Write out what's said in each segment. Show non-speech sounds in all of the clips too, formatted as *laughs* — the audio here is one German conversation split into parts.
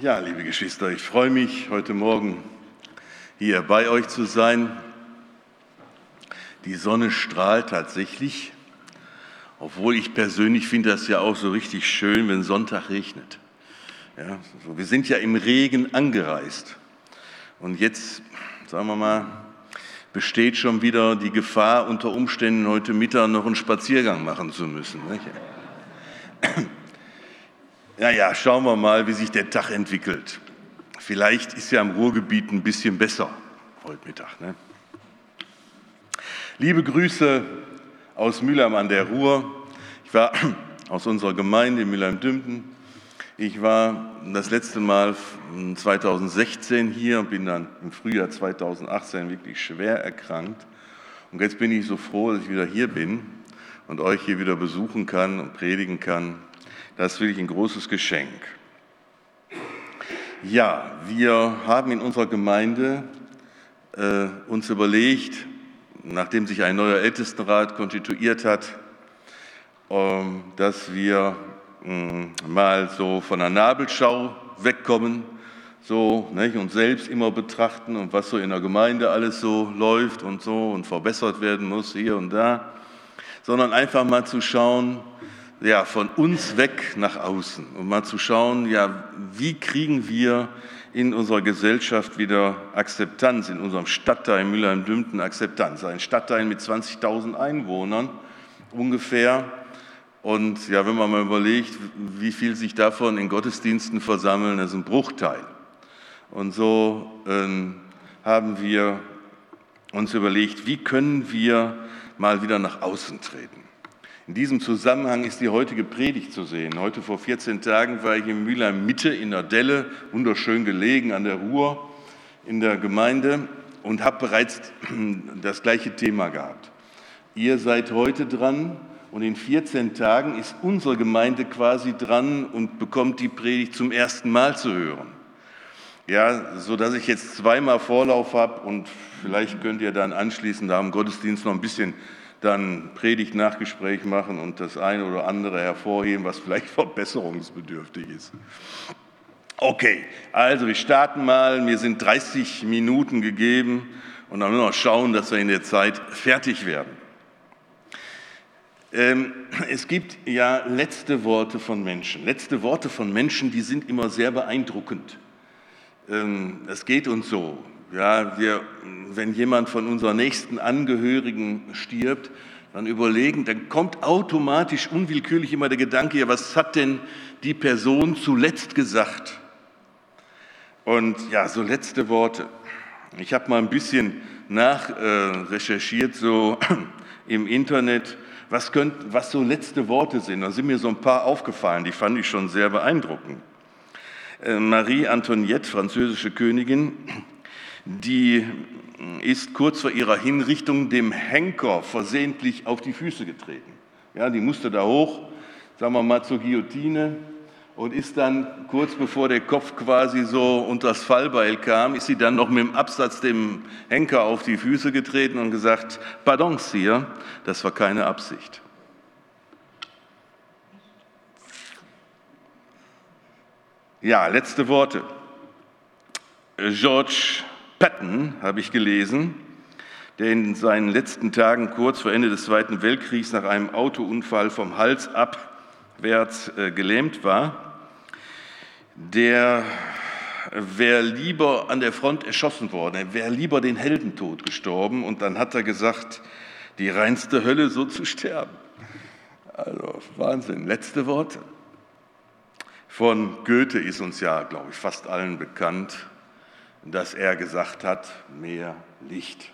Ja, liebe Geschwister, ich freue mich, heute Morgen hier bei euch zu sein. Die Sonne strahlt tatsächlich, obwohl ich persönlich finde das ja auch so richtig schön, wenn Sonntag regnet. Ja, wir sind ja im Regen angereist. Und jetzt, sagen wir mal, besteht schon wieder die Gefahr, unter Umständen heute Mittag noch einen Spaziergang machen zu müssen. Nicht? Naja, schauen wir mal, wie sich der Tag entwickelt. Vielleicht ist ja im Ruhrgebiet ein bisschen besser heute Mittag. Ne? Liebe Grüße aus Mülheim an der Ruhr. Ich war *clears throat* aus unserer Gemeinde in Mülheim-Dümpen. Ich war das letzte Mal 2016 hier und bin dann im Frühjahr 2018 wirklich schwer erkrankt. Und jetzt bin ich so froh, dass ich wieder hier bin und euch hier wieder besuchen kann und predigen kann. Das ist wirklich ein großes Geschenk. Ja, wir haben in unserer Gemeinde äh, uns überlegt, nachdem sich ein neuer Ältestenrat konstituiert hat, ähm, dass wir äh, mal so von der Nabelschau wegkommen, so nicht, und selbst immer betrachten und was so in der Gemeinde alles so läuft und so und verbessert werden muss hier und da, sondern einfach mal zu schauen, ja, von uns weg nach außen und mal zu schauen, ja, wie kriegen wir in unserer Gesellschaft wieder Akzeptanz, in unserem Stadtteil Mülheim-Dümten Akzeptanz. Ein Stadtteil mit 20.000 Einwohnern ungefähr. Und ja, wenn man mal überlegt, wie viel sich davon in Gottesdiensten versammeln, das ist ein Bruchteil. Und so ähm, haben wir uns überlegt, wie können wir mal wieder nach außen treten. In diesem Zusammenhang ist die heutige Predigt zu sehen. Heute vor 14 Tagen war ich in Mülheim Mitte in der Delle, wunderschön gelegen an der Ruhr in der Gemeinde und habe bereits *clears throat* das gleiche Thema gehabt. Ihr seid heute dran und in 14 Tagen ist unsere Gemeinde quasi dran und bekommt die Predigt zum ersten Mal zu hören. Ja, so dass ich jetzt zweimal Vorlauf habe und vielleicht könnt ihr dann anschließend am Gottesdienst noch ein bisschen dann Predigt-Nachgespräch machen und das eine oder andere hervorheben, was vielleicht *laughs* verbesserungsbedürftig ist. Okay, also wir starten mal. Mir sind 30 Minuten gegeben und dann müssen wir schauen, dass wir in der Zeit fertig werden. Ähm, es gibt ja letzte Worte von Menschen. Letzte Worte von Menschen, die sind immer sehr beeindruckend. Ähm, es geht uns so. Ja, wir, wenn jemand von unseren nächsten Angehörigen stirbt, dann überlegen, dann kommt automatisch unwillkürlich immer der Gedanke, ja, was hat denn die Person zuletzt gesagt? Und ja, so letzte Worte. Ich habe mal ein bisschen nachrecherchiert, äh, so *clears throat* im Internet, was, könnt, was so letzte Worte sind. Da sind mir so ein paar aufgefallen, die fand ich schon sehr beeindruckend. Äh, Marie Antoinette, französische Königin, die ist kurz vor ihrer Hinrichtung dem Henker versehentlich auf die Füße getreten. Ja, die musste da hoch, sagen wir mal zur Guillotine und ist dann kurz bevor der Kopf quasi so unter das Fallbeil kam, ist sie dann noch mit dem Absatz dem Henker auf die Füße getreten und gesagt, Pardon, Sire, das war keine Absicht. Ja, letzte Worte. George Patton, habe ich gelesen, der in seinen letzten Tagen kurz vor Ende des Zweiten Weltkriegs nach einem Autounfall vom Hals abwärts äh, gelähmt war, der wäre lieber an der Front erschossen worden, er wäre lieber den Heldentod gestorben und dann hat er gesagt, die reinste Hölle so zu sterben. Also Wahnsinn. Letzte Worte. Von Goethe ist uns ja, glaube ich, fast allen bekannt dass er gesagt hat, mehr Licht.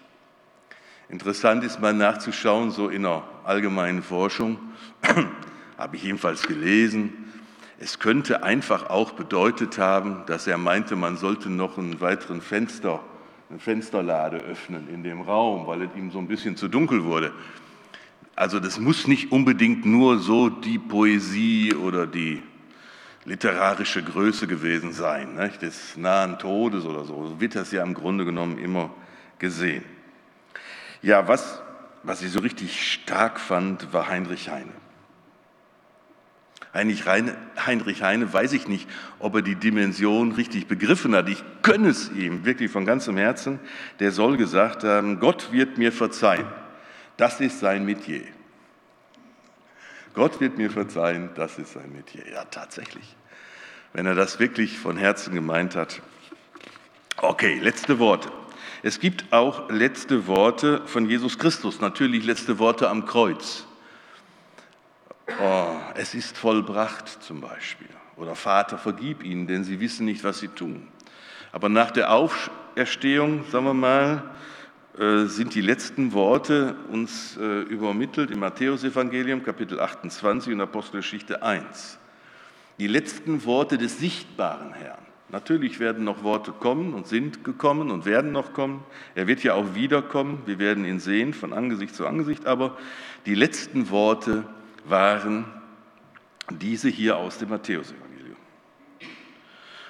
Interessant ist mal nachzuschauen, so in der allgemeinen Forschung, *clears throat* habe ich jedenfalls gelesen, es könnte einfach auch bedeutet haben, dass er meinte, man sollte noch einen weiteren Fenster, eine Fensterlade öffnen in dem Raum, weil es ihm so ein bisschen zu dunkel wurde. Also das muss nicht unbedingt nur so die Poesie oder die literarische Größe gewesen sein, nicht? des nahen Todes oder so. So wird das ja im Grunde genommen immer gesehen. Ja, was, was ich so richtig stark fand, war Heinrich Heine. Heinrich Heine, Heinrich Heine weiß ich nicht, ob er die Dimension richtig begriffen hat. Ich gönne es ihm wirklich von ganzem Herzen. Der soll gesagt haben, Gott wird mir verzeihen. Das ist sein Metier. Gott wird mir verzeihen, das ist sein Metier. Ja, tatsächlich. Wenn er das wirklich von Herzen gemeint hat. Okay, letzte Worte. Es gibt auch letzte Worte von Jesus Christus, natürlich letzte Worte am Kreuz. Oh, es ist vollbracht zum Beispiel. Oder Vater, vergib ihnen, denn sie wissen nicht, was sie tun. Aber nach der Auferstehung, sagen wir mal, sind die letzten Worte uns äh, übermittelt im Matthäusevangelium, Kapitel 28 und Apostelgeschichte 1. Die letzten Worte des sichtbaren Herrn. Natürlich werden noch Worte kommen und sind gekommen und werden noch kommen. Er wird ja auch wiederkommen. Wir werden ihn sehen von Angesicht zu Angesicht. Aber die letzten Worte waren diese hier aus dem Matthäusevangelium.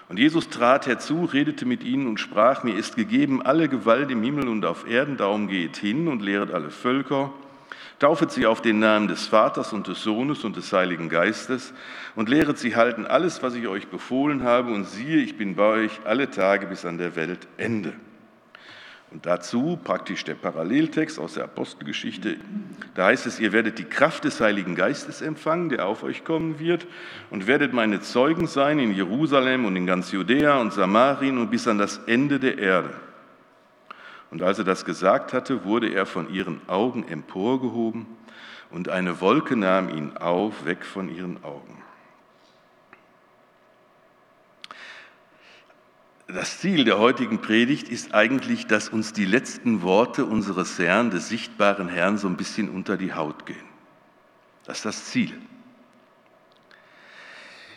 Und Jesus trat herzu, redete mit ihnen und sprach, mir ist gegeben alle Gewalt im Himmel und auf Erden, darum geht hin und lehret alle Völker, taufet sie auf den Namen des Vaters und des Sohnes und des Heiligen Geistes und lehret sie halten alles, was ich euch befohlen habe, und siehe, ich bin bei euch alle Tage bis an der Weltende. Und dazu praktisch der Paralleltext aus der Apostelgeschichte. Da heißt es, ihr werdet die Kraft des Heiligen Geistes empfangen, der auf euch kommen wird, und werdet meine Zeugen sein in Jerusalem und in ganz Judäa und Samarien und bis an das Ende der Erde. Und als er das gesagt hatte, wurde er von ihren Augen emporgehoben und eine Wolke nahm ihn auf, weg von ihren Augen. Das Ziel der heutigen Predigt ist eigentlich, dass uns die letzten Worte unseres Herrn, des sichtbaren Herrn, so ein bisschen unter die Haut gehen. Das ist das Ziel.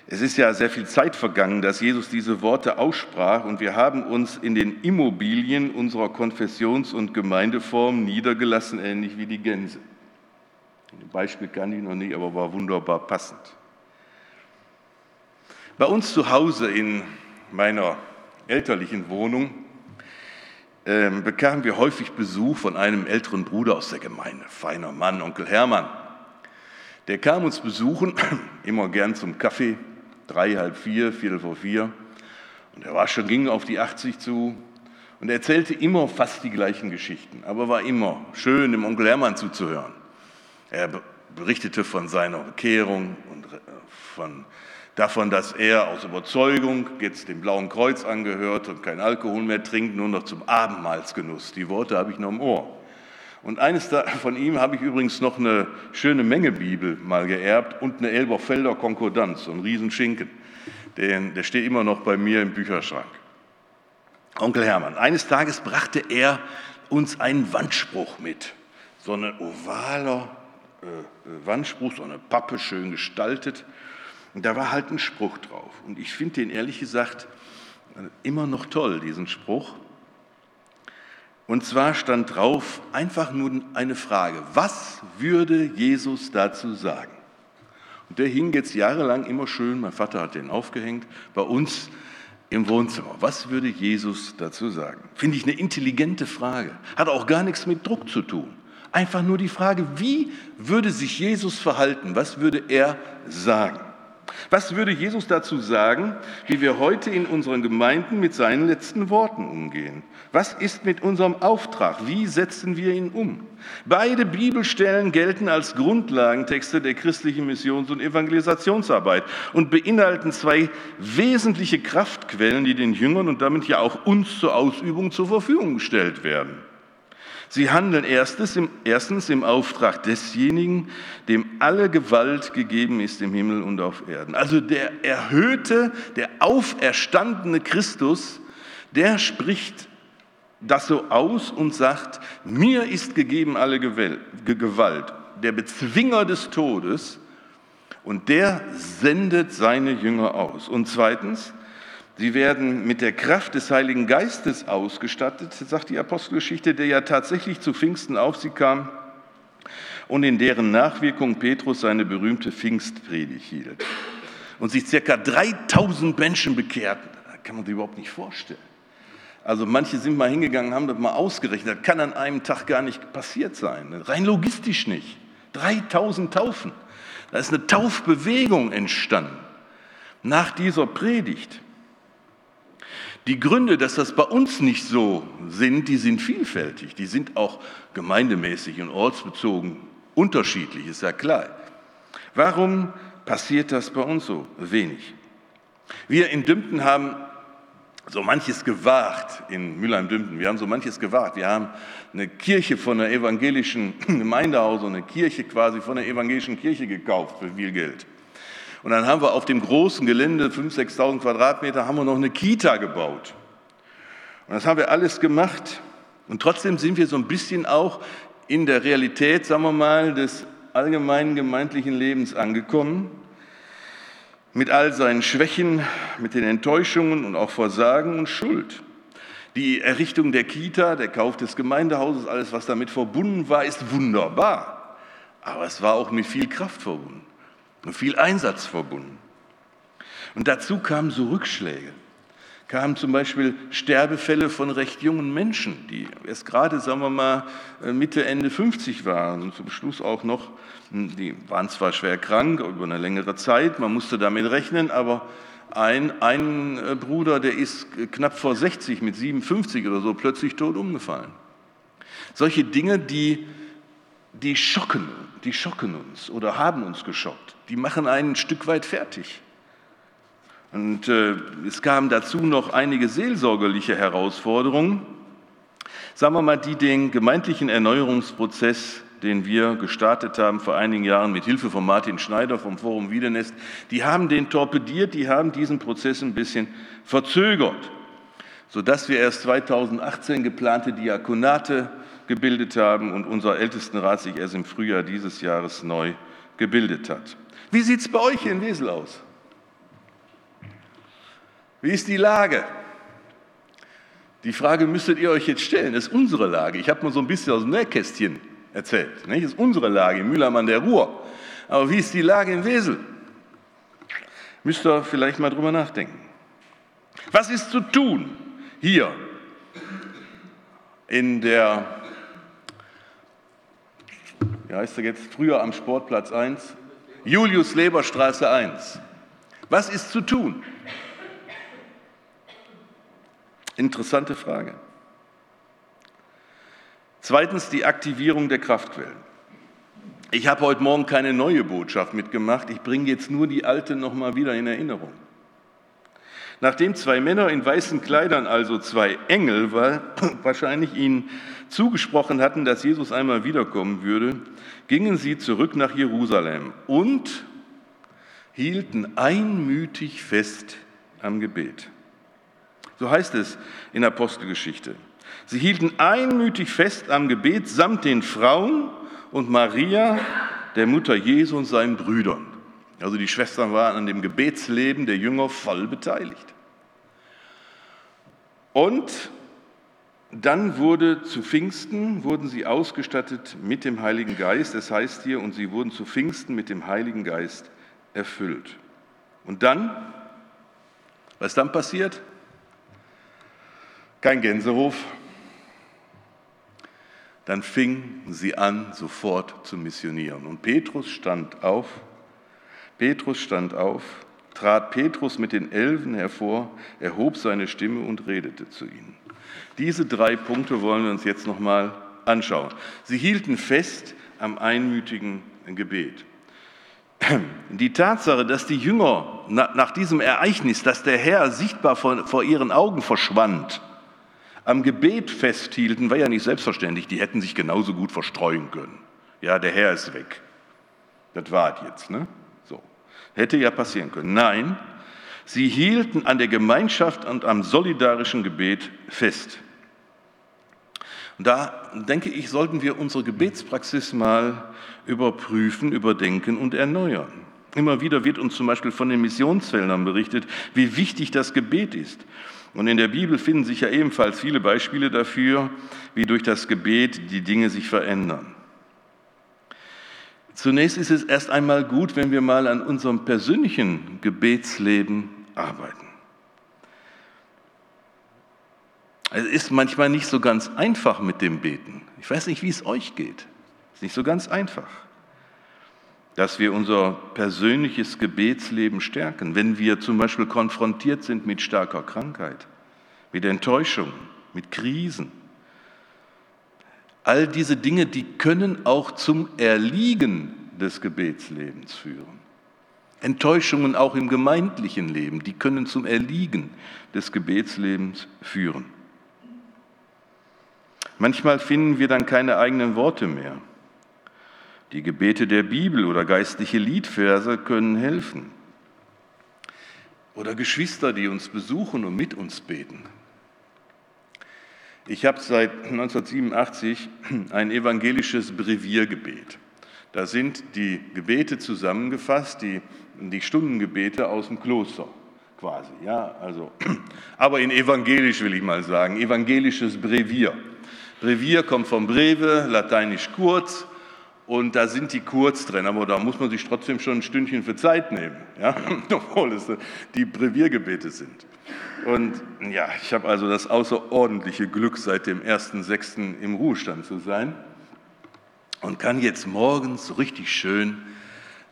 Es ist ja sehr viel Zeit vergangen, dass Jesus diese Worte aussprach und wir haben uns in den Immobilien unserer Konfessions- und Gemeindeform niedergelassen, ähnlich wie die Gänse. Ein Beispiel kann ich noch nicht, aber war wunderbar passend. Bei uns zu Hause in meiner elterlichen Wohnung äh, bekamen wir häufig Besuch von einem älteren Bruder aus der Gemeinde, feiner Mann, Onkel Hermann. Der kam uns besuchen, *clears throat* immer gern zum Kaffee, drei, halb vier, viertel vor vier. Und er war schon, ging auf die 80 zu und erzählte immer fast die gleichen Geschichten, aber war immer schön, dem Onkel Hermann zuzuhören. Er berichtete von seiner Bekehrung und äh, von davon, dass er aus Überzeugung jetzt dem Blauen Kreuz angehört und kein Alkohol mehr trinkt, nur noch zum Abendmahlsgenuss. Die Worte habe ich noch im Ohr. Und eines von ihm habe ich übrigens noch eine schöne Menge Bibel mal geerbt und eine Elberfelder Konkordanz, so ein Riesenschinken. Den, der steht immer noch bei mir im Bücherschrank. Onkel Hermann, eines Tages brachte er uns einen Wandspruch mit. So ein ovaler äh, äh, Wandspruch, so eine Pappe, schön gestaltet. Und da war halt ein Spruch drauf. Und ich finde den ehrlich gesagt immer noch toll, diesen Spruch. Und zwar stand drauf einfach nur eine Frage, was würde Jesus dazu sagen? Und der hing jetzt jahrelang immer schön, mein Vater hat den aufgehängt, bei uns im Wohnzimmer. Was würde Jesus dazu sagen? Finde ich eine intelligente Frage. Hat auch gar nichts mit Druck zu tun. Einfach nur die Frage, wie würde sich Jesus verhalten? Was würde er sagen? Was würde Jesus dazu sagen, wie wir heute in unseren Gemeinden mit seinen letzten Worten umgehen? Was ist mit unserem Auftrag? Wie setzen wir ihn um? Beide Bibelstellen gelten als Grundlagentexte der christlichen Missions- und Evangelisationsarbeit und beinhalten zwei wesentliche Kraftquellen, die den Jüngern und damit ja auch uns zur Ausübung zur Verfügung gestellt werden. Sie handeln erstens im, Auftrag desjenigen, dem alle Gewalt gegeben ist im Himmel und auf Erden. Also der erhöhte, der auferstandene Christus, der spricht das so aus und sagt, mir ist gegeben alle Gewalt, der Bezwinger des Todes, und der sendet seine Jünger aus. Und zweitens, Sie werden mit der Kraft des Heiligen Geistes ausgestattet, sagt die Apostelgeschichte, der ja tatsächlich zu Pfingsten auf sie kam und in deren Nachwirkung Petrus seine berühmte Pfingstpredigt hielt. Und sich circa 3000 Menschen bekehrten. Das kann man sich überhaupt nicht vorstellen. Also manche sind mal hingegangen, haben das mal ausgerechnet. Das kann an einem Tag gar nicht passiert sein. Rein logistisch nicht. 3000 Taufen. Da ist eine Taufbewegung entstanden nach dieser Predigt. Die Gründe, dass das bei uns nicht so sind, die sind vielfältig. Die sind auch gemeindemäßig und ortsbezogen unterschiedlich, ist ja klar. Warum passiert das bei uns so wenig? Wir in Dümpten haben so manches gewagt in Mülheim-Dümpten. Wir haben so manches gewagt. Wir haben eine Kirche von der evangelischen Gemeindehaus, eine Kirche quasi von der evangelischen Kirche gekauft für viel Geld. Und dann haben wir auf dem großen Gelände, 5.000, 6.000 Quadratmeter, haben wir noch eine Kita gebaut. Und das haben wir alles gemacht. Und trotzdem sind wir so ein bisschen auch in der Realität, sagen wir mal, des allgemeinen gemeindlichen Lebens angekommen mit all seinen Schwächen, mit den Enttäuschungen und auch Versagen und Schuld. Die Errichtung der Kita, der Kauf des Gemeindehauses, alles, was damit verbunden war, ist wunderbar. Aber es war auch mit viel Kraft verbunden und viel Einsatz verbunden. Und dazu kamen so Rückschläge kamen zum Beispiel Sterbefälle von recht jungen Menschen, die erst gerade, sagen wir mal, äh, Mitte, Ende 50 waren und zum Schluss auch noch, hm, die waren zwar schwer krank über eine längere Zeit, man musste damit rechnen, aber ein, ein äh, Bruder, der ist knapp vor 60, mit 57 oder so, plötzlich tot umgefallen. Solche Dinge, die, die schocken, die schocken uns oder haben uns geschockt. Die machen einen ein Stück weit fertig. Und äh, es kamen dazu noch einige seelsorgerliche Herausforderungen, sagen wir mal, die den gemeindlichen Erneuerungsprozess, den wir gestartet haben vor einigen Jahren mit Hilfe von Martin Schneider vom Forum Wiedenest, die haben den torpediert, die haben diesen Prozess ein bisschen verzögert, sodass wir erst 2018 geplante Diakonate gebildet haben und unser Ältestenrat sich erst im Frühjahr dieses Jahres neu gebildet hat. Wie sieht es bei euch in Wesel aus? Wie ist die Lage? Die Frage müsstet ihr euch jetzt stellen. Das ist unsere Lage. Ich habe mal so ein bisschen aus dem Nähkästchen erzählt. Das ist unsere Lage in Mühlheim an der Ruhr. Aber wie ist die Lage in Wesel? Müsst ihr vielleicht mal drüber nachdenken. Was ist zu tun hier in der, wie heißt er jetzt, früher am Sportplatz 1, Julius-Leber-Straße 1? Was ist zu tun? Interessante Frage. Zweitens die Aktivierung der Kraftquellen. Ich habe heute Morgen keine neue Botschaft mitgemacht, ich bringe jetzt nur die alte nochmal wieder in Erinnerung. Nachdem zwei Männer in weißen Kleidern, also zwei Engel, *laughs* wahrscheinlich ihnen zugesprochen hatten, dass Jesus einmal wiederkommen würde, gingen sie zurück nach Jerusalem und hielten einmütig fest am Gebet. So heißt es in Apostelgeschichte. Sie hielten einmütig fest am Gebet samt den Frauen und Maria, der Mutter Jesu und seinen Brüdern. Also die Schwestern waren an dem Gebetsleben der Jünger voll beteiligt. Und dann wurde zu Pfingsten, wurden sie ausgestattet mit dem Heiligen Geist. Es heißt hier, und sie wurden zu Pfingsten mit dem Heiligen Geist erfüllt. Und dann, was dann passiert? kein Gänsehof. Dann fingen sie an, sofort zu missionieren. Und Petrus stand auf, Petrus stand auf, trat Petrus mit den Elfen hervor, erhob seine Stimme und redete zu ihnen. Diese drei Punkte wollen wir uns jetzt nochmal anschauen. Sie hielten fest am einmütigen Gebet. *clears throat* Die Tatsache, dass die Jünger nach diesem Ereignis, dass der Herr sichtbar vor, ihren Augen verschwand, am Gebet festhielten, war ja nicht selbstverständlich. Die hätten sich genauso gut verstreuen können. Ja, der Herr ist weg. Das war jetzt, ne? Hätte ja passieren können. Nein, sie hielten an der Gemeinschaft und am solidarischen Gebet fest. Da denke ich, sollten wir unsere Gebetspraxis mal überprüfen, überdenken und erneuern. Immer wieder wird uns zum Beispiel von den Missionsfeldern berichtet, wie wichtig das Gebet ist. Und in der Bibel finden sich ja ebenfalls viele Beispiele dafür, wie durch das Gebet die Dinge sich verändern. Zunächst ist es erst einmal gut, wenn wir mal an unserem persönlichen Gebetsleben arbeiten. Es ist manchmal nicht so ganz einfach mit dem Beten. Ich weiß nicht, wie es euch geht. Es ist nicht so ganz einfach. dass wir unser persönliches Gebetsleben stärken, wenn wir zum Beispiel konfrontiert sind mit starker Krankheit, mit Enttäuschung, mit Krisen. All diese Dinge, die können auch zum Erliegen des Gebetslebens führen. Enttäuschungen auch im gemeindlichen Leben, die können zum Erliegen des Gebetslebens führen. Manchmal finden wir dann keine eigenen Worte mehr. Die Gebete der Bibel oder geistliche Liedverse können helfen. Oder Geschwister, die uns besuchen und mit uns beten. Ich habe seit 1987 ein evangelisches Breviergebet. Da sind die Gebete zusammengefasst, die, die Stundengebete aus dem Kloster quasi. Ja, also, aber in evangelisch will ich mal sagen, evangelisches Brevier. Brevier kommt vom Breve, lateinisch kurz, und da sind die kurz drin, aber da muss man sich trotzdem schon ein Stündchen für Zeit nehmen, ja? *laughs* obwohl es die Breviergebete sind. Und ja, ich habe also das außerordentliche Glück, seit dem 1.6. im Ruhestand zu sein und kann jetzt morgens richtig schön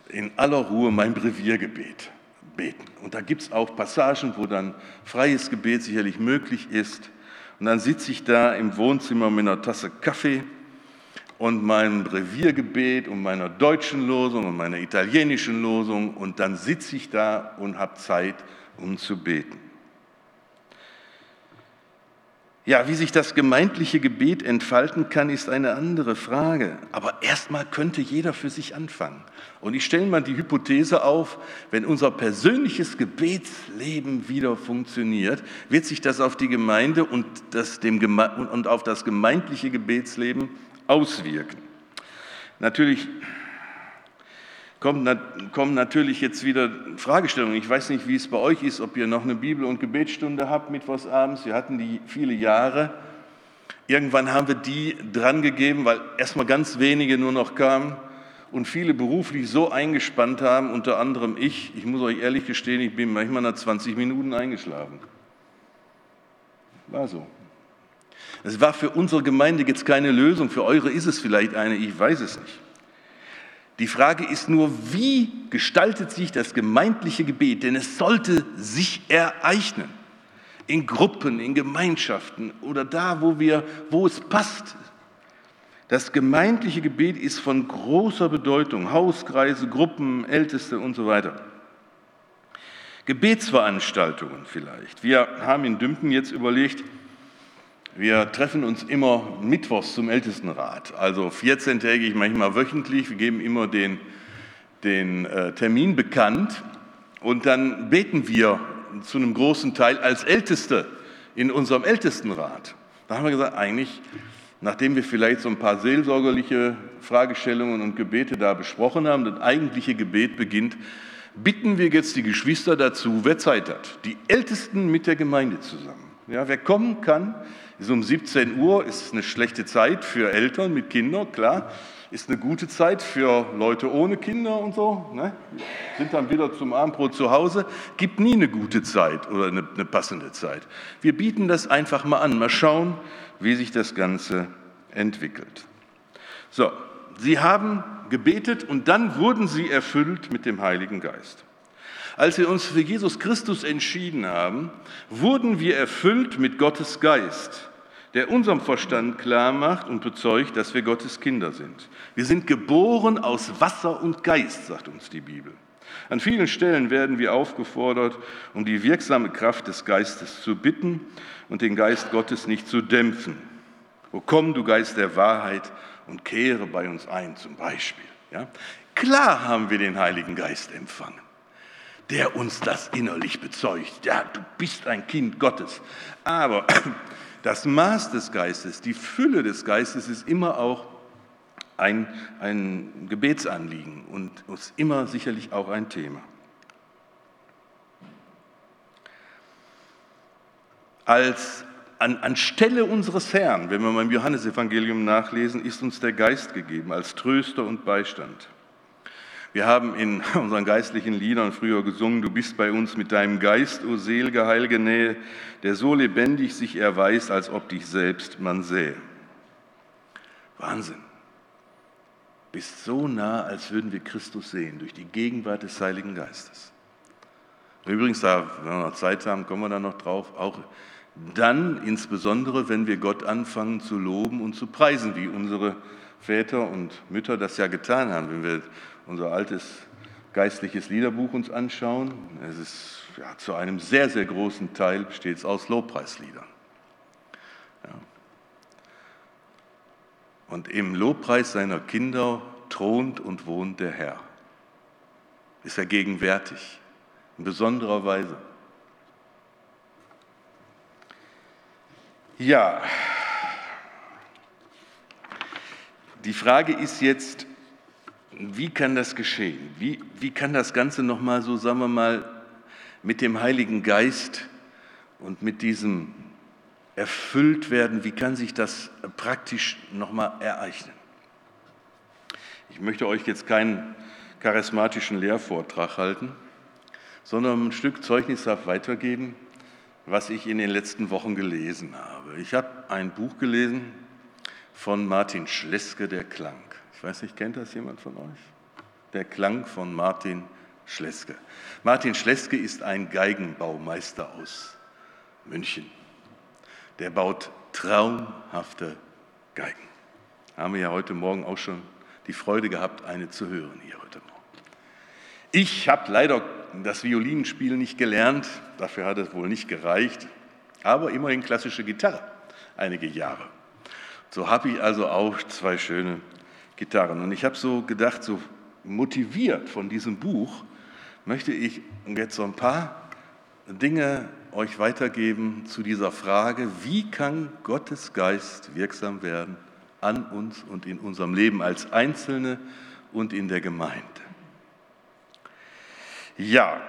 in aller Ruhe mein Breviergebet beten. Und da gibt es auch Passagen, wo dann freies Gebet sicherlich möglich ist. Und dann sitze ich da im Wohnzimmer mit einer Tasse Kaffee und meinem Breviergebet und meiner deutschen Losung und meiner italienischen Losung und dann sitze ich da und habe Zeit, um zu beten. Ja, wie sich das gemeindliche Gebet entfalten kann, ist eine andere Frage. Aber erstmal könnte jeder für sich anfangen. Und ich stelle mal die Hypothese auf, wenn unser persönliches Gebetsleben wieder funktioniert, wird sich das auf die Gemeinde und, das, dem, und auf das gemeindliche Gebetsleben auswirken. Natürlich kommen, natürlich jetzt wieder Fragestellungen. Ich weiß nicht, wie es bei euch ist, ob ihr noch eine Bibel- und Gebetsstunde habt mittwochsabends. Wir hatten die viele Jahre. Irgendwann haben wir die drangegeben, weil erstmal ganz wenige nur noch kamen und viele beruflich so eingespannt haben, unter anderem ich. Ich muss euch ehrlich gestehen, ich bin manchmal nach 20 Minuten eingeschlafen. War so. Es war für unsere Gemeinde jetzt keine Lösung, für eure ist es vielleicht eine, ich weiß es nicht. Die Frage ist nur, wie gestaltet sich das gemeindliche Gebet? Denn es sollte sich ereignen. In Gruppen, in Gemeinschaften oder da, wo, wir, wo es passt. Das gemeindliche Gebet ist von großer Bedeutung. Hauskreise, Gruppen, Älteste und so weiter. Gebetsveranstaltungen vielleicht. Wir haben in Dümpen jetzt überlegt, wir treffen uns immer mittwochs zum Ältestenrat, also 14-tägig, manchmal wöchentlich. Wir geben immer den, den äh, Termin bekannt und dann beten wir zu einem großen Teil als Älteste in unserem Ältestenrat. Da haben wir gesagt, eigentlich, nachdem wir vielleicht so ein paar seelsorgerliche Fragestellungen und Gebete da besprochen haben, das eigentliche Gebet beginnt, bitten wir jetzt die Geschwister dazu, wer Zeit hat, die Ältesten mit der Gemeinde zusammen. Ja, wer kommen kann, ist um 17 Uhr, ist eine schlechte Zeit für Eltern mit Kindern, klar. Ist eine gute Zeit für Leute ohne Kinder und so. Ne? Sind dann wieder zum Abendbrot zu Hause. Gibt nie eine gute Zeit oder eine, eine passende Zeit. Wir bieten das einfach mal an. Mal schauen, wie sich das Ganze entwickelt. So, sie haben gebetet und dann wurden sie erfüllt mit dem Heiligen Geist. Als wir uns für Jesus Christus entschieden haben, wurden wir erfüllt mit Gottes Geist, der unserem Verstand klar macht und bezeugt, dass wir Gottes Kinder sind. Wir sind geboren aus Wasser und Geist, sagt uns die Bibel. An vielen Stellen werden wir aufgefordert, um die wirksame Kraft des Geistes zu bitten und den Geist Gottes nicht zu dämpfen. O komm, du Geist der Wahrheit, und kehre bei uns ein, zum Beispiel. Ja? Klar haben wir den Heiligen Geist empfangen der uns das innerlich bezeugt. Ja, du bist ein Kind Gottes. Aber *clears throat* das Maß des Geistes, die Fülle des Geistes ist immer auch ein, ein Gebetsanliegen und ist immer sicherlich auch ein Thema. Als an, anstelle unseres Herrn, wenn wir mal im Johannesevangelium nachlesen, ist uns der Geist gegeben als Tröster und Beistand. Wir haben in *laughs* unseren geistlichen Liedern früher gesungen, du bist bei uns mit deinem Geist, o selige, heilige Nähe, der so lebendig sich erweist, als ob dich selbst man sähe. Wahnsinn. bist so nah, als würden wir Christus sehen, durch die Gegenwart des Heiligen Geistes. Übrigens, da, wenn wir noch Zeit haben, kommen wir da noch drauf, auch dann insbesondere, wenn wir Gott anfangen zu loben und zu preisen, wie unsere Väter und Mütter das ja getan haben, wenn wir unser altes geistliches Liederbuch uns anschauen. Es ist ja, zu einem sehr, sehr großen Teil besteht es aus Lobpreisliedern. Ja. Und im Lobpreis seiner Kinder thront und wohnt der Herr. Ist er gegenwärtig, in besonderer Weise. Ja, die Frage ist jetzt, wie kann das geschehen? Wie, wie kann das Ganze nochmal so, sagen wir mal, mit dem Heiligen Geist und mit diesem erfüllt werden? Wie kann sich das praktisch nochmal ereignen? Ich möchte euch jetzt keinen charismatischen Lehrvortrag halten, sondern ein Stück zeugnishaft weitergeben, was ich in den letzten Wochen gelesen habe. Ich habe ein Buch gelesen von Martin Schleske, Der Klang. Weiß nicht, kennt das jemand von euch? Der Klang von Martin Schleske. Martin Schleske ist ein Geigenbaumeister aus München. Der baut traumhafte Geigen. Haben wir ja heute Morgen auch schon die Freude gehabt, eine zu hören hier heute Morgen. Ich habe leider das Violinspiel nicht gelernt, dafür hat es wohl nicht gereicht, aber immerhin klassische Gitarre einige Jahre. So habe ich also auch zwei schöne Gitarren. Und ich habe so gedacht, so motiviert von diesem Buch, möchte ich jetzt so ein paar Dinge euch weitergeben zu dieser Frage, wie kann Gottes Geist wirksam werden an uns und in unserem Leben als Einzelne und in der Gemeinde. Ja,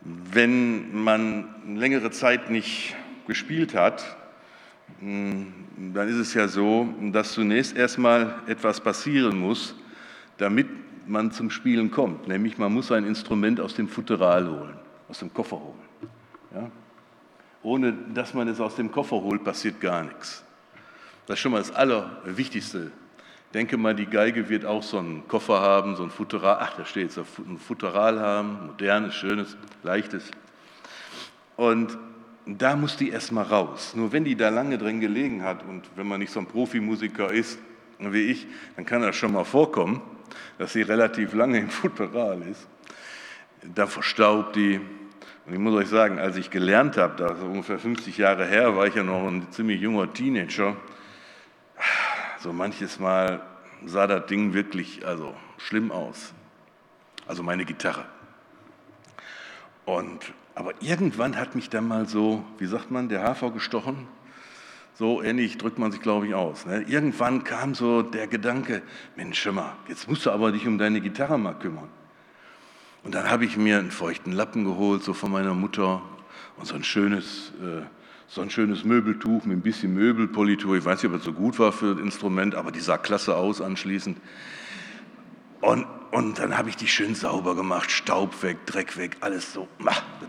wenn man längere Zeit nicht gespielt hat, dann ist es ja so, dass zunächst erstmal etwas passieren muss, damit man zum Spielen kommt. Nämlich man muss ein Instrument aus dem Futteral holen, aus dem Koffer holen. Ja? Ohne dass man es aus dem Koffer holt, passiert gar nichts. Das ist schon mal das Allerwichtigste denke mal, die Geige wird auch so einen Koffer haben, so ein Futteral, ach, da steht es, ein Futteral haben, modernes, schönes, leichtes. Und da muss die erstmal raus. Nur wenn die da lange drin gelegen hat und wenn man nicht so ein Profimusiker ist wie ich, dann kann das schon mal vorkommen, dass sie relativ lange im Futteral ist. Da verstaubt die. Und ich muss euch sagen, als ich gelernt habe, da so ungefähr 50 Jahre her, war ich ja noch ein ziemlich junger Teenager so manches Mal sah das Ding wirklich also schlimm aus. Also meine Gitarre. Und, aber irgendwann hat mich dann mal so, wie sagt man, der Hafer gestochen. So ähnlich drückt man sich, glaube ich, aus. Ne? Irgendwann kam so der Gedanke, Mensch, Schimmer, jetzt musst du aber dich um deine Gitarre mal kümmern. Und dann habe ich mir einen feuchten Lappen geholt, so von meiner Mutter, und so ein schönes äh, so ein schönes Möbeltuch mit ein bisschen Möbelpolitur. Ich weiß nicht, ob es so gut war für das Instrument, aber die sah klasse aus anschließend. Und, und dann habe ich die schön sauber gemacht, Staub weg, Dreck weg, alles so.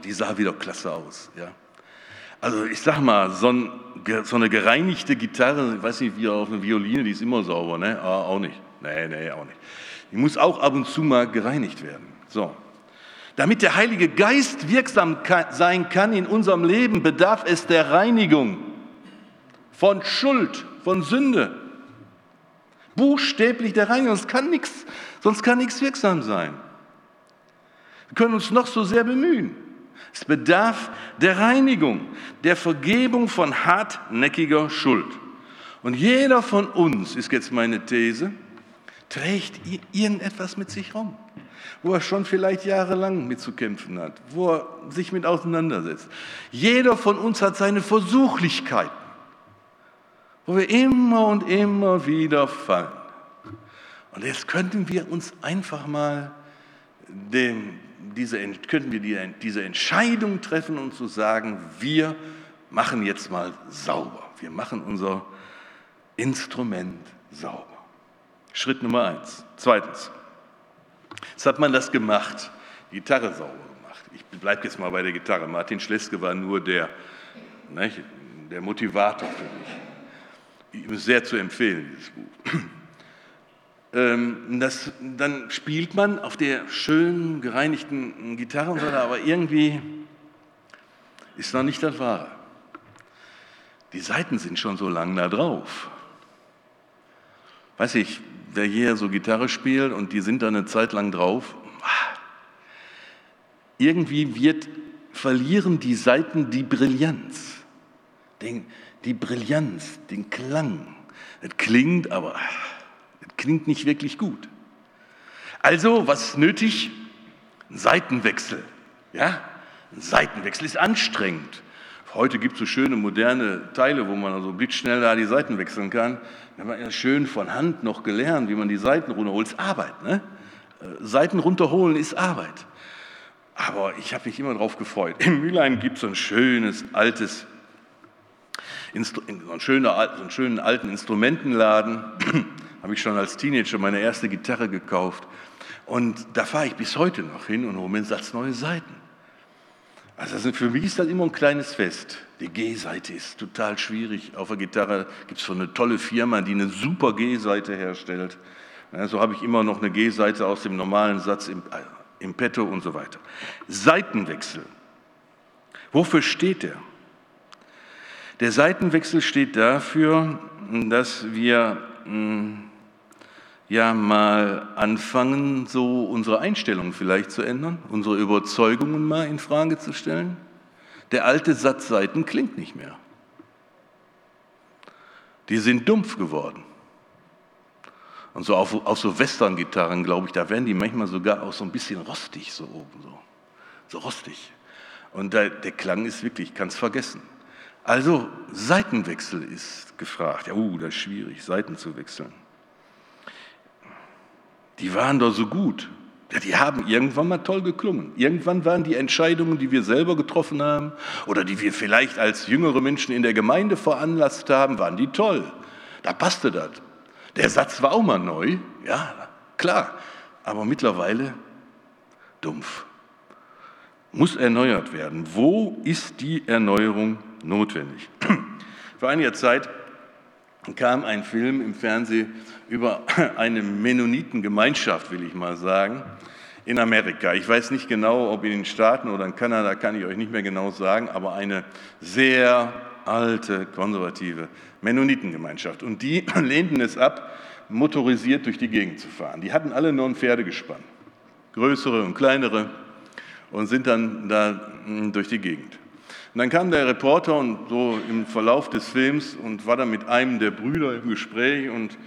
Die sah wieder klasse aus. Ja. Also ich sag mal, so, ein, so, eine gereinigte Gitarre, ich weiß nicht, wie auf eine Violine, die ist immer sauber, ne? Ah, auch nicht. Nee, nee, auch nicht. Die muss auch ab und zu mal gereinigt werden. So. Damit der Heilige Geist wirksam sein kann in unserem Leben, bedarf es der Reinigung von Schuld, von Sünde. Buchstäblich der Reinigung, sonst kann nichts, sonst kann nichts wirksam sein. Wir können uns noch so sehr bemühen. Es bedarf der Reinigung, der Vergebung von hartnäckiger Schuld. Und jeder von uns, ist jetzt meine These, trägt irgendetwas mit sich rum wo er schon vielleicht jahrelang mit zu kämpfen hat, wo er sich mit auseinandersetzt. Jeder von uns hat seine Versuchlichkeiten, wo wir immer und immer wieder fallen. Und jetzt könnten wir uns einfach mal dem, diese, könnten wir die, diese Entscheidung treffen und zu sagen, wir machen jetzt mal sauber. Wir machen unser Instrument sauber. Schritt Nummer eins. Zweitens. Jetzt hat man das gemacht, die Gitarre sauber gemacht. Ich bleibe jetzt mal bei der Gitarre. Martin Schleske war nur der, nicht, der Motivator für mich. Ihm ist sehr zu empfehlen, dieses Buch. Ähm, das, dann spielt man auf der schön gereinigten Gitarrenseite, aber irgendwie ist noch nicht das Wahre. Die Saiten sind schon so lang da drauf. Weiß ich, wer hier so Gitarre spielt und die sind da eine Zeit lang drauf, irgendwie wird, verlieren die Saiten die Brillanz, den, die Brillanz, den Klang. Es klingt, aber klingt nicht wirklich gut. Also, was ist nötig? Ein Seitenwechsel. Ja? Ein Seitenwechsel ist anstrengend. Heute gibt es so schöne moderne Teile, wo man also blitzschnell da die Seiten wechseln kann. Da hat man ja schön von Hand noch gelernt, wie man die Seiten runterholt. Ist Arbeit. Ne? Äh, Seiten runterholen ist Arbeit. Aber ich habe mich immer darauf gefreut. Im Mülheim gibt es ein schönes altes, so einen, schönen, so einen schönen alten Instrumentenladen. Habe ich schon als Teenager meine erste Gitarre gekauft. Und da fahre ich bis heute noch hin und hole mir einen Satz neue Seiten. Also für mich ist das immer ein kleines Fest. Die G-Seite ist total schwierig. Auf der Gitarre gibt es so eine tolle Firma, die eine super G-Seite herstellt. Ja, so habe ich immer noch eine G-Seite aus dem normalen Satz im, äh, im Petto und so weiter. Seitenwechsel. Wofür steht der? Der Seitenwechsel steht dafür, dass wir mh, hm, ja mal anfangen, so unsere Einstellung vielleicht zu ändern, unsere Überzeugungen mal in Frage zu stellen. Der alte Satz Seiten klingt nicht mehr. Die sind dumpf geworden. Und so auf, auf so Western-Gitarren, glaube ich, da werden die manchmal sogar auch so ein bisschen rostig, so oben, so, so rostig. Und der, der Klang ist wirklich, ich kann es vergessen. Also Seitenwechsel ist gefragt. Ja, uh, das ist schwierig, Seiten zu wechseln. Die waren doch so gut. Ja, die haben irgendwann mal toll geklungen. Irgendwann waren die Entscheidungen, die wir selber getroffen haben oder die wir vielleicht als jüngere Menschen in der Gemeinde veranlasst haben, waren die toll. Da passte das. Der Satz war auch mal neu, ja, klar, aber mittlerweile dumpf. Muss erneuert werden. Wo ist die Erneuerung notwendig? *clears throat* Vor einiger Zeit kam ein Film im Fernsehen über *clears throat* eine Mennonitengemeinschaft, will ich mal sagen, in Amerika. Ich weiß nicht genau, ob in den Staaten oder in Kanada, kann ich euch nicht mehr genau sagen, aber eine sehr alte, konservative Mennonitengemeinschaft. Und die *clears throat* lehnten es ab, motorisiert durch die Gegend zu fahren. Die hatten alle nur ein Pferdegespann, größere und kleinere, und sind dann da hm, durch die Gegend. Und dann kam der Reporter und so im Verlauf des Films und war dann mit einem der Brüder im Gespräch und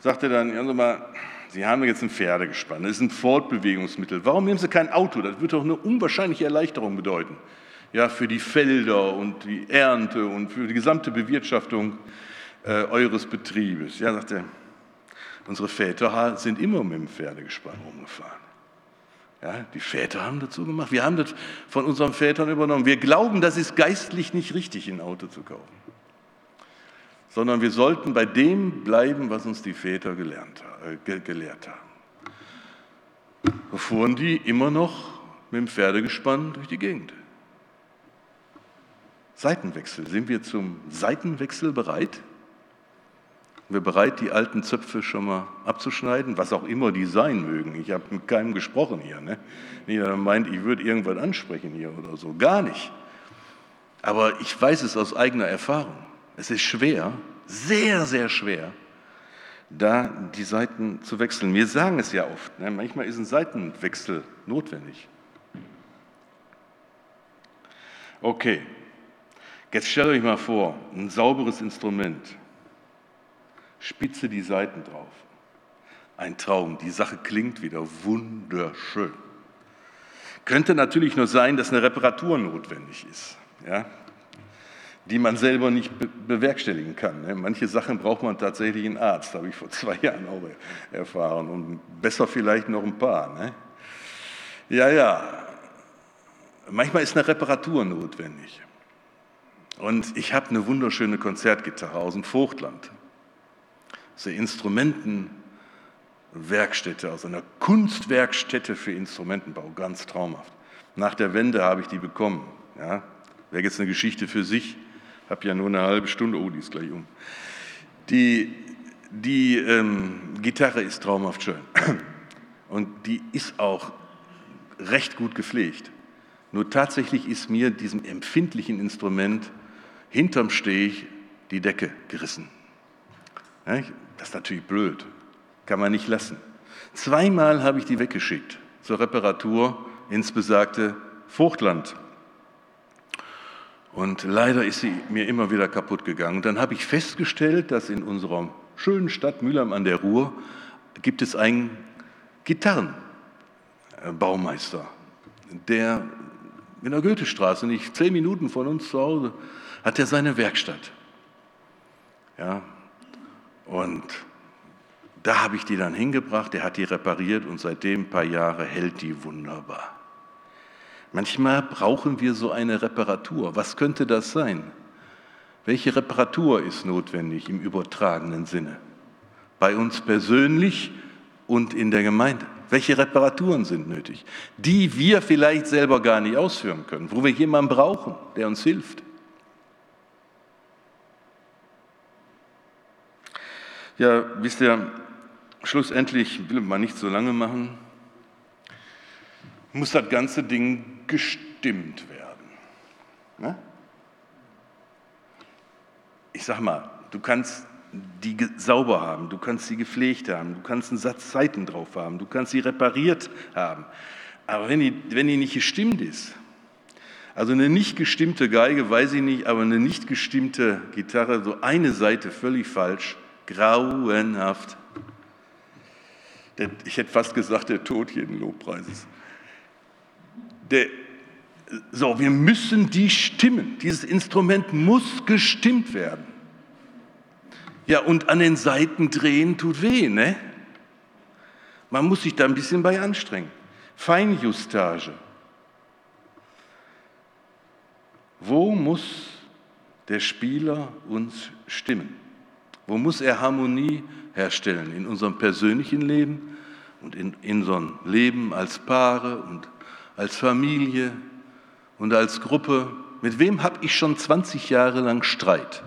sagte dann, ja, mal, Sie haben jetzt ein Pferdegespann, das ist ein Fortbewegungsmittel. Warum nehmen Sie kein Auto? Das wird doch eine unwahrscheinliche Erleichterung bedeuten ja, für die Felder und die Ernte und für die gesamte Bewirtschaftung äh, eures Betriebes. Ja, sagt er, unsere Väter sind immer mit dem Pferdegespann rumgefahren. Ja, die Väter haben dazu gemacht. Wir haben das von unseren Vätern übernommen. Wir glauben, das ist geistlich nicht richtig, ein Auto zu kaufen. Sondern wir sollten bei dem bleiben, was uns die Väter gelernt, äh, gelehrt haben. Da fuhren die immer noch mit dem Pferdegespann durch die Gegend. Seitenwechsel. Sind wir zum Seitenwechsel bereit? Wir bereit, die alten Zöpfe schon mal abzuschneiden, was auch immer die sein mögen? Ich habe mit keinem gesprochen hier. Ne? Nieder meint, ich würde irgendwas ansprechen hier oder so. Gar nicht. Aber ich weiß es aus eigener Erfahrung. Es ist schwer, sehr, sehr schwer, da die Seiten zu wechseln. Wir sagen es ja oft. Ne? Manchmal ist ein Seitenwechsel notwendig. Okay, Jetzt stellt euch mal vor, ein sauberes Instrument, spitze die Seiten drauf. Ein Traum, die Sache klingt wieder wunderschön. Könnte natürlich nur sein, dass eine Reparatur notwendig ist, ja, die man selber nicht be bewerkstelligen kann. Ne? Manche Sachen braucht man tatsächlich einen Arzt, habe ich vor zwei *laughs* Jahren auch erfahren und besser vielleicht noch ein paar. Ne? Ja, ja, manchmal ist eine Reparatur notwendig. Und ich habe eine wunderschöne Konzertgitarre aus dem Vogtland. Eine Instrumentenwerkstätte, aus einer Kunstwerkstätte für Instrumentenbau, ganz traumhaft. Nach der Wende habe ich die bekommen. Ja, Wäre jetzt eine Geschichte für sich, habe ja nur eine halbe Stunde, oh, die ist gleich um. Die, Die ähm, Gitarre ist traumhaft schön *clears throat* und die ist auch recht gut gepflegt. Nur tatsächlich ist mir diesem empfindlichen Instrument hinterm Steg die Decke gerissen. Das ist natürlich blöd, kann man nicht lassen. Zweimal habe ich die weggeschickt zur Reparatur ins besagte Vogtland. Und leider ist sie mir immer wieder kaputt gegangen. Und dann habe ich festgestellt, dass in unserer schönen Stadt Mülheim an der Ruhr gibt es einen Gitarrenbaumeister, der in der Goethestraße, nicht zehn Minuten von uns zu Hause, hat er seine Werkstatt. Ja, und da habe ich die dann hingebracht, der hat die repariert und seitdem ein paar Jahre hält die wunderbar. Manchmal brauchen wir so eine Reparatur. Was könnte das sein? Welche Reparatur ist notwendig im übertragenen Sinne? Bei uns persönlich und in der Gemeinde. Welche Reparaturen sind nötig? Die wir vielleicht selber gar nicht ausführen können, wo wir jemanden brauchen, der uns hilft. Ja, wisst ihr, schlussendlich will man nicht so lange machen, muss das ganze Ding gestimmt werden. Ne? Ich sag mal, du kannst die sauber haben, du kannst sie gepflegt haben, du kannst einen Satz Zeiten drauf haben, du kannst sie repariert haben. Aber wenn die, wenn die nicht gestimmt ist, also eine nicht gestimmte Geige, weiß ich nicht, aber eine nicht gestimmte Gitarre, so eine Seite völlig falsch, grauenhaft. Ich hätte fast gesagt, der Tod jeden Lobpreises. Der, so, wir müssen die stimmen. Dieses Instrument muss gestimmt werden. Ja, und an den Seiten drehen tut weh, ne? Man muss sich da ein bisschen bei anstrengen. Feinjustage. Wo muss der Spieler uns stimmen? Wo muss er Harmonie herstellen? In unserem persönlichen Leben und in, in unserem Leben als Paare und als Familie und als Gruppe. Mit wem habe ich schon 20 Jahre lang Streit?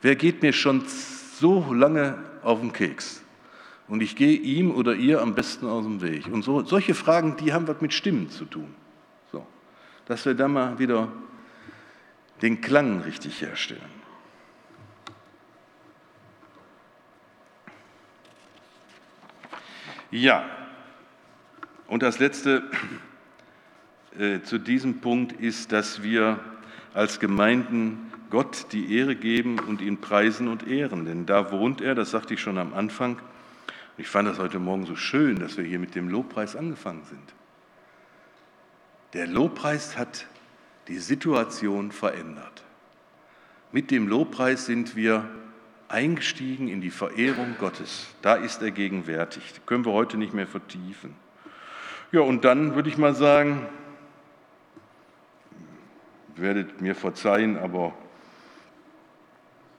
Wer geht mir schon so lange auf den Keks? Und ich gehe ihm oder ihr am besten aus dem Weg. Und so, solche Fragen, die haben was mit Stimmen zu tun. So, dass wir da mal wieder den Klang richtig herstellen. Ja, und das Letzte, äh, zu diesem Punkt ist, dass wir als Gemeinden Gott die Ehre geben und ihn preisen und ehren. Denn da wohnt er, das sagte ich schon am Anfang. Ich fand das heute Morgen so schön, dass wir hier mit dem Lobpreis angefangen sind. Der Lobpreis hat die Situation verändert. Mit dem Lobpreis sind wir eingestiegen in die Verehrung Gottes. Da ist er gegenwärtig. Das können wir heute nicht mehr vertiefen. Ja, und dann würde ich mal sagen, werdet mir verzeihen, aber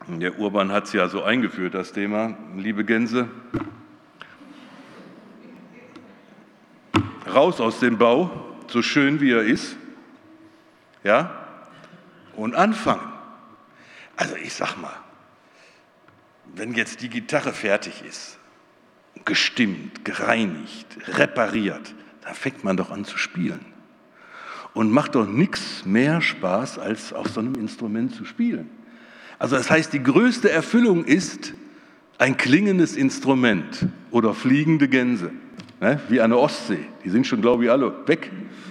der Urban hat es ja so eingeführt, das Thema, liebe Gänse. Raus aus dem Bau, so schön wie er ist, ja, und anfangen. Also ich sag mal, wenn jetzt die Gitarre fertig ist, gestimmt, gereinigt, repariert, da fängt man doch an zu spielen und macht doch nichts mehr Spaß, als auf so einem Instrument zu spielen. Also das heißt, die größte Erfüllung ist ein klingendes Instrument oder fliegende Gänse, ne? wie an der Ostsee. Die sind schon, glaube ich, alle weg.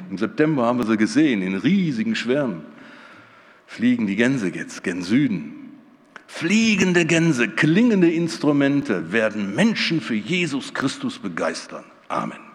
Im September haben wir sie gesehen, in riesigen Schwärmen fliegen die Gänse jetzt gen Süden. Fliegende Gänse, klingende Instrumente werden Menschen für Jesus Christus begeistern. Amen.